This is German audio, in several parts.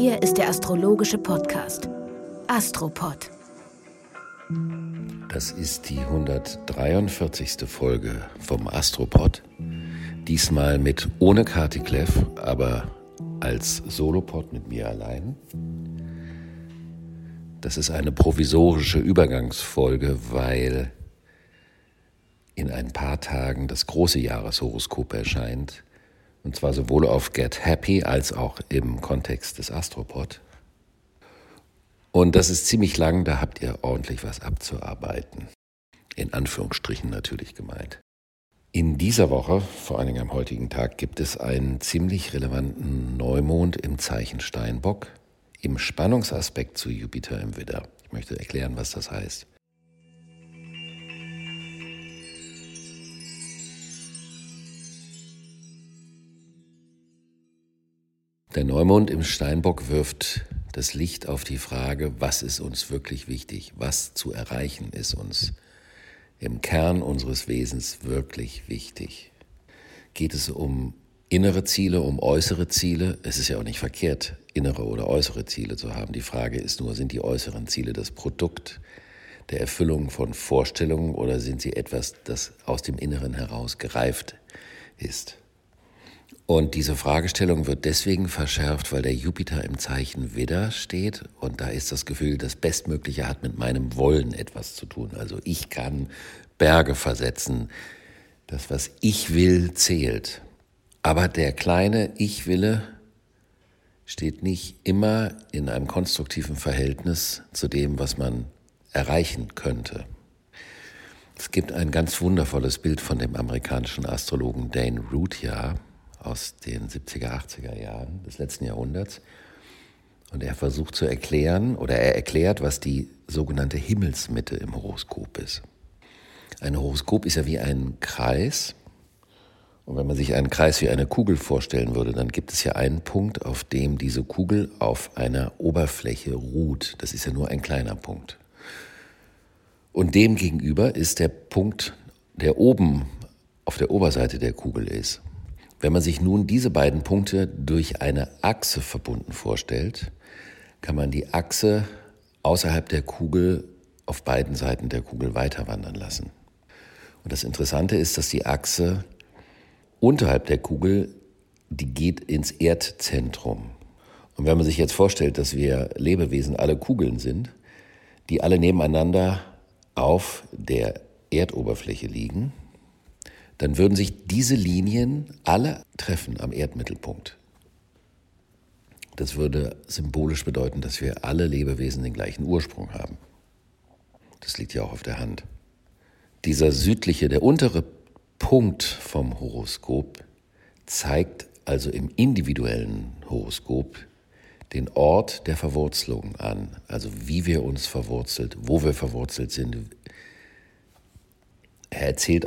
Hier ist der astrologische Podcast Astropod. Das ist die 143. Folge vom Astropod. Diesmal mit ohne Kati Kleff, aber als Solopod mit mir allein. Das ist eine provisorische Übergangsfolge, weil in ein paar Tagen das große Jahreshoroskop erscheint. Und zwar sowohl auf Get Happy als auch im Kontext des Astropod. Und das ist ziemlich lang, da habt ihr ordentlich was abzuarbeiten. In Anführungsstrichen natürlich gemeint. In dieser Woche, vor allen Dingen am heutigen Tag, gibt es einen ziemlich relevanten Neumond im Zeichen Steinbock im Spannungsaspekt zu Jupiter im Widder. Ich möchte erklären, was das heißt. Der Neumond im Steinbock wirft das Licht auf die Frage, was ist uns wirklich wichtig, was zu erreichen ist uns im Kern unseres Wesens wirklich wichtig. Geht es um innere Ziele, um äußere Ziele? Es ist ja auch nicht verkehrt, innere oder äußere Ziele zu haben. Die Frage ist nur, sind die äußeren Ziele das Produkt der Erfüllung von Vorstellungen oder sind sie etwas, das aus dem Inneren heraus gereift ist? Und diese Fragestellung wird deswegen verschärft, weil der Jupiter im Zeichen Widder steht und da ist das Gefühl, das Bestmögliche hat mit meinem Wollen etwas zu tun. Also ich kann Berge versetzen. Das, was ich will, zählt. Aber der kleine Ich-Wille steht nicht immer in einem konstruktiven Verhältnis zu dem, was man erreichen könnte. Es gibt ein ganz wundervolles Bild von dem amerikanischen Astrologen Dane Rutia aus den 70er, 80er Jahren des letzten Jahrhunderts. Und er versucht zu erklären oder er erklärt, was die sogenannte Himmelsmitte im Horoskop ist. Ein Horoskop ist ja wie ein Kreis und wenn man sich einen Kreis wie eine Kugel vorstellen würde, dann gibt es ja einen Punkt, auf dem diese Kugel auf einer Oberfläche ruht. Das ist ja nur ein kleiner Punkt. Und dem gegenüber ist der Punkt, der oben auf der Oberseite der Kugel ist. Wenn man sich nun diese beiden Punkte durch eine Achse verbunden vorstellt, kann man die Achse außerhalb der Kugel auf beiden Seiten der Kugel weiter wandern lassen. Und das Interessante ist, dass die Achse unterhalb der Kugel, die geht ins Erdzentrum. Und wenn man sich jetzt vorstellt, dass wir Lebewesen alle Kugeln sind, die alle nebeneinander auf der Erdoberfläche liegen, dann würden sich diese Linien alle treffen am Erdmittelpunkt. Das würde symbolisch bedeuten, dass wir alle Lebewesen den gleichen Ursprung haben. Das liegt ja auch auf der Hand. Dieser südliche, der untere Punkt vom Horoskop zeigt also im individuellen Horoskop den Ort der Verwurzelung an, also wie wir uns verwurzelt, wo wir verwurzelt sind. Er erzählt.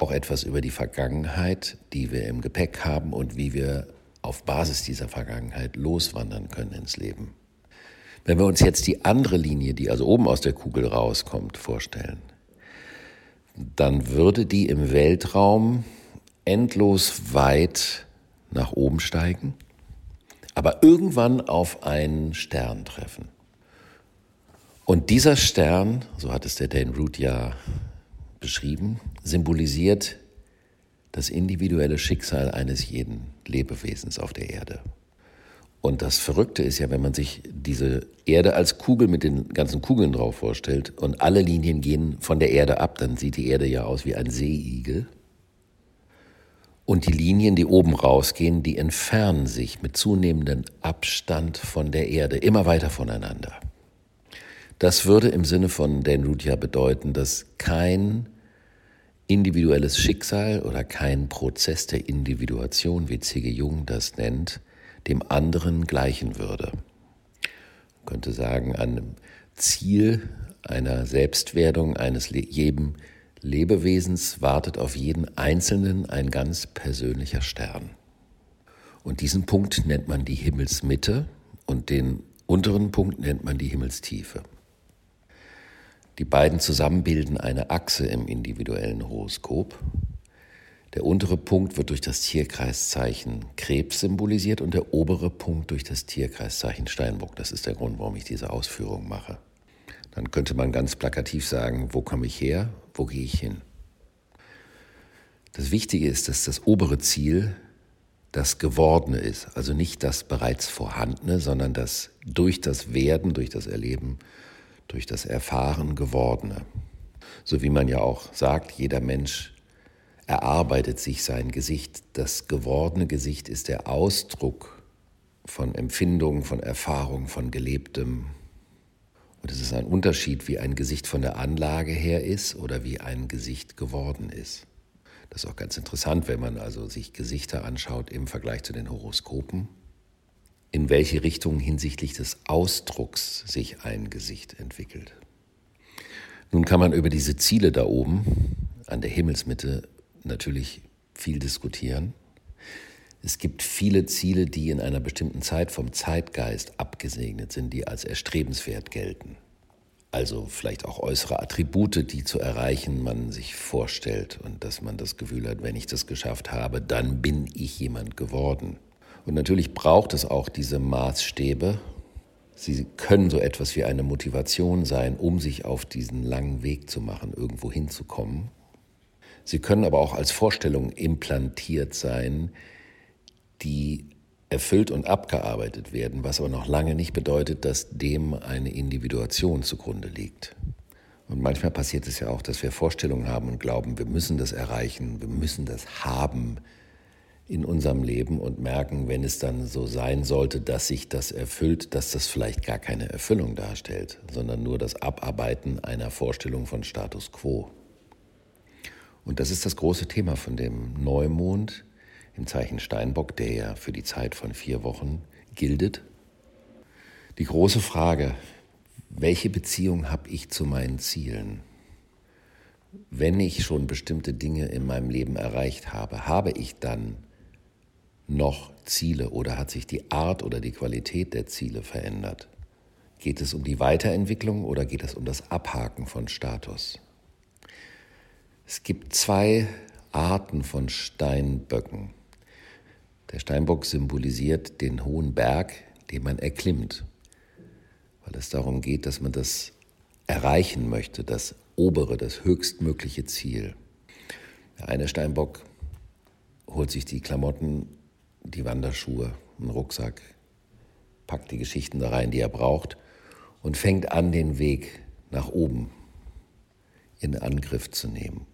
Auch etwas über die Vergangenheit, die wir im Gepäck haben und wie wir auf Basis dieser Vergangenheit loswandern können ins Leben. Wenn wir uns jetzt die andere Linie, die also oben aus der Kugel rauskommt, vorstellen, dann würde die im Weltraum endlos weit nach oben steigen, aber irgendwann auf einen Stern treffen. Und dieser Stern, so hat es der Dane Root ja beschrieben, symbolisiert das individuelle Schicksal eines jeden Lebewesens auf der Erde. Und das Verrückte ist ja, wenn man sich diese Erde als Kugel mit den ganzen Kugeln drauf vorstellt und alle Linien gehen von der Erde ab, dann sieht die Erde ja aus wie ein Seeigel. Und die Linien, die oben rausgehen, die entfernen sich mit zunehmendem Abstand von der Erde immer weiter voneinander. Das würde im Sinne von Dan Ruth ja bedeuten, dass kein individuelles Schicksal oder kein Prozess der Individuation, wie C.G. Jung das nennt, dem anderen gleichen würde. Man könnte sagen, an Ziel einer Selbstwerdung eines jedem Lebewesens wartet auf jeden Einzelnen ein ganz persönlicher Stern. Und diesen Punkt nennt man die Himmelsmitte und den unteren Punkt nennt man die Himmelstiefe. Die beiden zusammen bilden eine Achse im individuellen Horoskop. Der untere Punkt wird durch das Tierkreiszeichen Krebs symbolisiert und der obere Punkt durch das Tierkreiszeichen Steinbock. Das ist der Grund, warum ich diese Ausführung mache. Dann könnte man ganz plakativ sagen, wo komme ich her, wo gehe ich hin. Das Wichtige ist, dass das obere Ziel das Gewordene ist, also nicht das bereits Vorhandene, sondern das durch das Werden, durch das Erleben durch das Erfahren gewordene. So wie man ja auch sagt, jeder Mensch erarbeitet sich sein Gesicht. Das gewordene Gesicht ist der Ausdruck von Empfindungen, von Erfahrungen, von Gelebtem. Und es ist ein Unterschied, wie ein Gesicht von der Anlage her ist oder wie ein Gesicht geworden ist. Das ist auch ganz interessant, wenn man also sich Gesichter anschaut im Vergleich zu den Horoskopen in welche Richtung hinsichtlich des Ausdrucks sich ein Gesicht entwickelt. Nun kann man über diese Ziele da oben an der Himmelsmitte natürlich viel diskutieren. Es gibt viele Ziele, die in einer bestimmten Zeit vom Zeitgeist abgesegnet sind, die als erstrebenswert gelten. Also vielleicht auch äußere Attribute, die zu erreichen man sich vorstellt und dass man das Gefühl hat, wenn ich das geschafft habe, dann bin ich jemand geworden. Und natürlich braucht es auch diese Maßstäbe. Sie können so etwas wie eine Motivation sein, um sich auf diesen langen Weg zu machen, irgendwo hinzukommen. Sie können aber auch als Vorstellung implantiert sein, die erfüllt und abgearbeitet werden, was aber noch lange nicht bedeutet, dass dem eine Individuation zugrunde liegt. Und manchmal passiert es ja auch, dass wir Vorstellungen haben und glauben, wir müssen das erreichen, wir müssen das haben, in unserem Leben und merken, wenn es dann so sein sollte, dass sich das erfüllt, dass das vielleicht gar keine Erfüllung darstellt, sondern nur das Abarbeiten einer Vorstellung von Status quo. Und das ist das große Thema von dem Neumond im Zeichen Steinbock, der ja für die Zeit von vier Wochen gildet. Die große Frage, welche Beziehung habe ich zu meinen Zielen? Wenn ich schon bestimmte Dinge in meinem Leben erreicht habe, habe ich dann noch Ziele oder hat sich die Art oder die Qualität der Ziele verändert? Geht es um die Weiterentwicklung oder geht es um das Abhaken von Status? Es gibt zwei Arten von Steinböcken. Der Steinbock symbolisiert den hohen Berg, den man erklimmt, weil es darum geht, dass man das erreichen möchte, das obere, das höchstmögliche Ziel. Der eine Steinbock holt sich die Klamotten die Wanderschuhe, einen Rucksack, packt die Geschichten da rein, die er braucht und fängt an, den Weg nach oben in Angriff zu nehmen.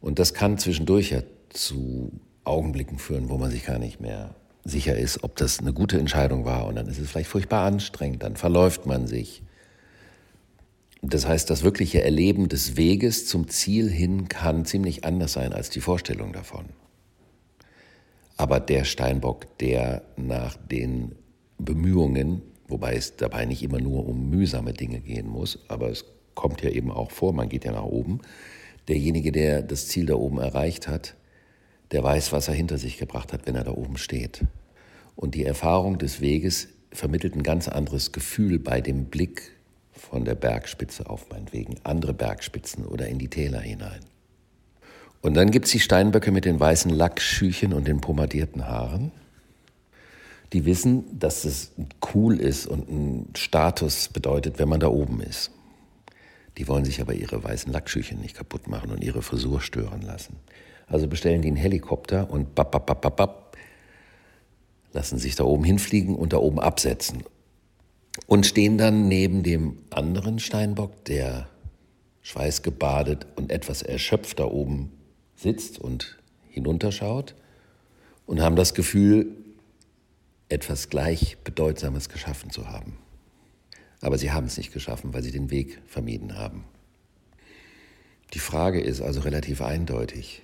Und das kann zwischendurch ja zu Augenblicken führen, wo man sich gar nicht mehr sicher ist, ob das eine gute Entscheidung war. Und dann ist es vielleicht furchtbar anstrengend, dann verläuft man sich. Das heißt, das wirkliche Erleben des Weges zum Ziel hin kann ziemlich anders sein als die Vorstellung davon. Aber der Steinbock, der nach den Bemühungen, wobei es dabei nicht immer nur um mühsame Dinge gehen muss, aber es kommt ja eben auch vor, man geht ja nach oben, derjenige, der das Ziel da oben erreicht hat, der weiß, was er hinter sich gebracht hat, wenn er da oben steht. Und die Erfahrung des Weges vermittelt ein ganz anderes Gefühl bei dem Blick von der Bergspitze auf meinetwegen andere Bergspitzen oder in die Täler hinein. Und dann gibt es die Steinböcke mit den weißen Lackschüchen und den pomadierten Haaren. Die wissen, dass es cool ist und ein Status bedeutet, wenn man da oben ist. Die wollen sich aber ihre weißen Lackschüchen nicht kaputt machen und ihre Frisur stören lassen. Also bestellen die einen Helikopter und bap, bap, bap, bap, bap, lassen sich da oben hinfliegen und da oben absetzen. Und stehen dann neben dem anderen Steinbock, der schweißgebadet und etwas erschöpft da oben sitzt und hinunterschaut und haben das Gefühl, etwas gleich Bedeutsames geschaffen zu haben. Aber sie haben es nicht geschaffen, weil sie den Weg vermieden haben. Die Frage ist also relativ eindeutig.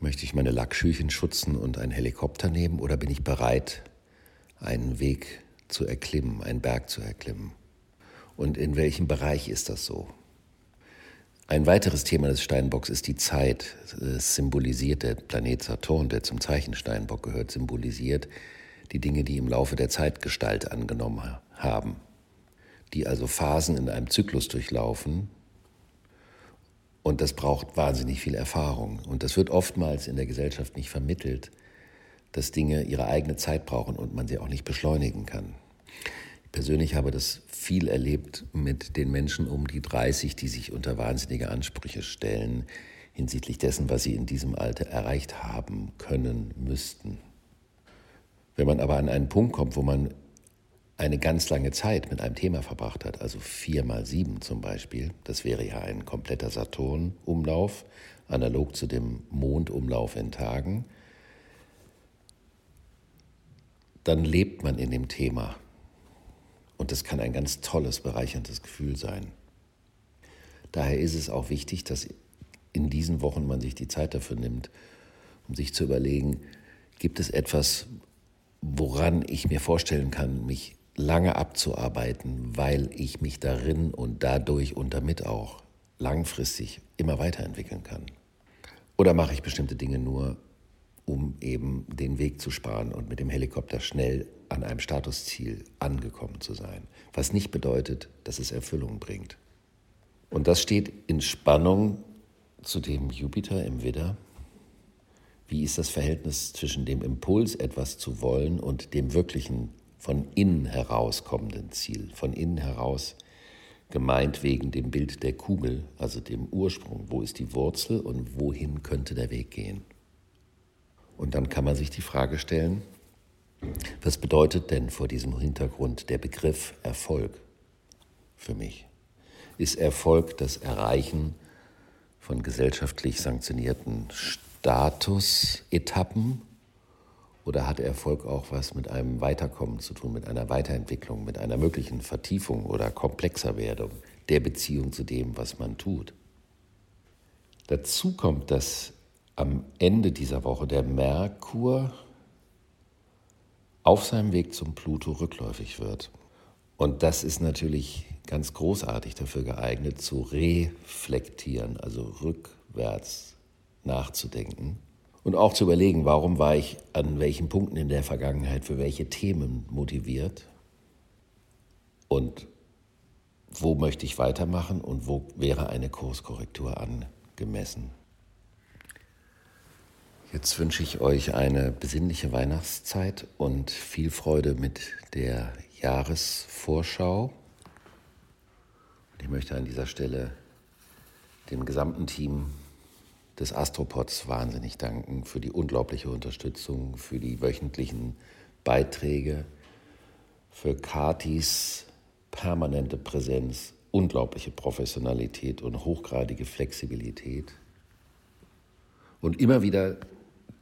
Möchte ich meine Lackschüchen schützen und einen Helikopter nehmen oder bin ich bereit, einen Weg zu erklimmen, einen Berg zu erklimmen? Und in welchem Bereich ist das so? Ein weiteres Thema des Steinbocks ist die Zeit. Es symbolisiert der Planet Saturn, der zum Zeichen Steinbock gehört, symbolisiert die Dinge, die im Laufe der Zeit Gestalt angenommen haben, die also Phasen in einem Zyklus durchlaufen. Und das braucht wahnsinnig viel Erfahrung. Und das wird oftmals in der Gesellschaft nicht vermittelt, dass Dinge ihre eigene Zeit brauchen und man sie auch nicht beschleunigen kann persönlich habe das viel erlebt mit den Menschen um die 30, die sich unter wahnsinnige Ansprüche stellen hinsichtlich dessen, was sie in diesem Alter erreicht haben können, müssten. Wenn man aber an einen Punkt kommt, wo man eine ganz lange Zeit mit einem Thema verbracht hat, also vier mal sieben zum Beispiel, das wäre ja ein kompletter Saturn-Umlauf, analog zu dem Mondumlauf in Tagen, dann lebt man in dem Thema und das kann ein ganz tolles, bereicherndes Gefühl sein. Daher ist es auch wichtig, dass in diesen Wochen man sich die Zeit dafür nimmt, um sich zu überlegen, gibt es etwas, woran ich mir vorstellen kann, mich lange abzuarbeiten, weil ich mich darin und dadurch und damit auch langfristig immer weiterentwickeln kann? Oder mache ich bestimmte Dinge nur, um eben den Weg zu sparen und mit dem Helikopter schnell an einem Statusziel angekommen zu sein, was nicht bedeutet, dass es Erfüllung bringt. Und das steht in Spannung zu dem Jupiter im Widder. Wie ist das Verhältnis zwischen dem Impuls, etwas zu wollen, und dem wirklichen von innen heraus kommenden Ziel? Von innen heraus gemeint wegen dem Bild der Kugel, also dem Ursprung. Wo ist die Wurzel und wohin könnte der Weg gehen? Und dann kann man sich die Frage stellen, was bedeutet denn vor diesem Hintergrund der Begriff Erfolg für mich? Ist Erfolg das Erreichen von gesellschaftlich sanktionierten Statusetappen oder hat Erfolg auch was mit einem Weiterkommen zu tun, mit einer Weiterentwicklung, mit einer möglichen Vertiefung oder komplexer Werdung der Beziehung zu dem, was man tut? Dazu kommt, dass am Ende dieser Woche der Merkur auf seinem Weg zum Pluto rückläufig wird. Und das ist natürlich ganz großartig dafür geeignet, zu reflektieren, also rückwärts nachzudenken und auch zu überlegen, warum war ich an welchen Punkten in der Vergangenheit für welche Themen motiviert und wo möchte ich weitermachen und wo wäre eine Kurskorrektur angemessen. Jetzt wünsche ich euch eine besinnliche Weihnachtszeit und viel Freude mit der Jahresvorschau. Ich möchte an dieser Stelle dem gesamten Team des Astropods wahnsinnig danken für die unglaubliche Unterstützung, für die wöchentlichen Beiträge, für Katis permanente Präsenz, unglaubliche Professionalität und hochgradige Flexibilität. Und immer wieder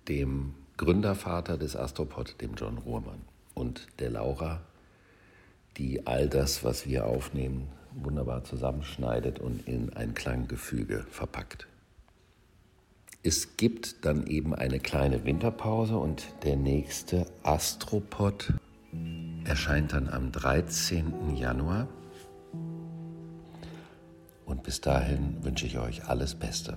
dem Gründervater des Astropod, dem John Ruhrmann, und der Laura, die all das, was wir aufnehmen, wunderbar zusammenschneidet und in ein Klanggefüge verpackt. Es gibt dann eben eine kleine Winterpause und der nächste Astropod erscheint dann am 13. Januar. Und bis dahin wünsche ich euch alles Beste.